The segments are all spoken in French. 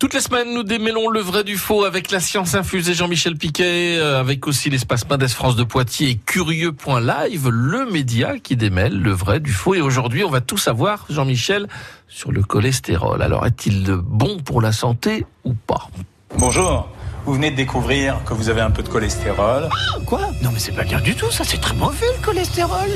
Toutes les semaines, nous démêlons le vrai du faux avec la science infusée Jean-Michel Piquet, euh, avec aussi l'espace Mendes France de Poitiers et Curieux.live, le média qui démêle le vrai du faux. Et aujourd'hui, on va tout savoir, Jean-Michel, sur le cholestérol. Alors, est-il bon pour la santé ou pas? Bonjour. Vous venez de découvrir que vous avez un peu de cholestérol. Quoi? Non mais c'est pas bien du tout, ça c'est très mauvais le cholestérol.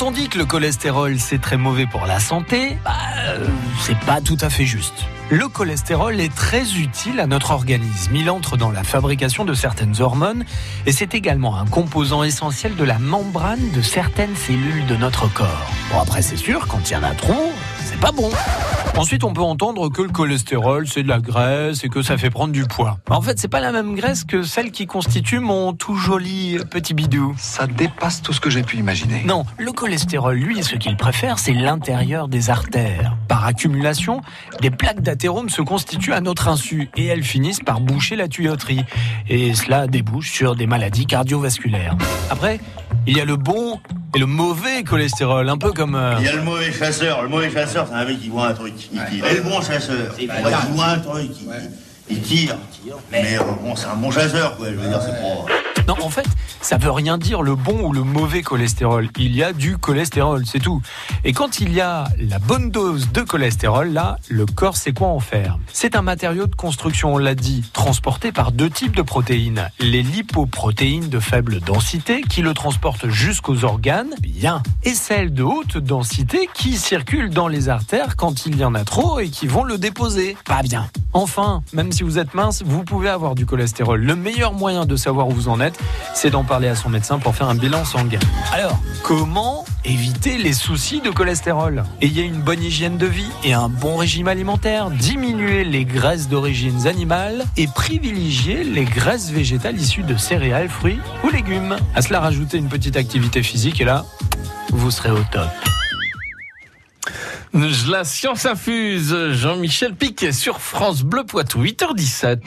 Quand on dit que le cholestérol c'est très mauvais pour la santé, bah, euh, c'est pas tout à fait juste. Le cholestérol est très utile à notre organisme. Il entre dans la fabrication de certaines hormones et c'est également un composant essentiel de la membrane de certaines cellules de notre corps. Bon après c'est sûr, quand il y en a trop, c'est pas bon. Ensuite, on peut entendre que le cholestérol, c'est de la graisse et que ça fait prendre du poids. En fait, c'est pas la même graisse que celle qui constitue mon tout joli petit bidou. Ça dépasse tout ce que j'ai pu imaginer. Non, le cholestérol, lui, ce qu'il préfère, c'est l'intérieur des artères. Par accumulation, des plaques d'athérome se constituent à notre insu et elles finissent par boucher la tuyauterie. Et cela débouche sur des maladies cardiovasculaires. Après, il y a le bon et le mauvais cholestérol, un peu comme... euh, Il y a le mauvais chasseur. Le mauvais chasseur, c'est un mec qui voit un truc, il tire. Et le bon chasseur, il voit un truc, il, il tire. Mais euh, bon, c'est un bon chasseur, quoi. Je veux dire, c'est pas... Non, en fait, ça veut rien dire le bon ou le mauvais cholestérol. Il y a du cholestérol, c'est tout. Et quand il y a la bonne dose de cholestérol, là, le corps sait quoi en faire. C'est un matériau de construction, on l'a dit, transporté par deux types de protéines. Les lipoprotéines de faible densité qui le transportent jusqu'aux organes, bien. Et celles de haute densité qui circulent dans les artères quand il y en a trop et qui vont le déposer. Pas bien. Enfin, même si vous êtes mince, vous pouvez avoir du cholestérol. Le meilleur moyen de savoir où vous en êtes, c'est d'en parler à son médecin pour faire un bilan sanguin. Alors, comment éviter les soucis de cholestérol? Ayez une bonne hygiène de vie et un bon régime alimentaire, diminuez les graisses d'origine animale et privilégiez les graisses végétales issues de céréales, fruits ou légumes. À cela, rajoutez une petite activité physique et là, vous serez au top. La science infuse, Jean-Michel Piquet sur France Bleu Poitou, 8h17.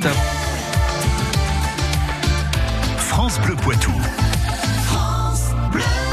France Bleu Poitou.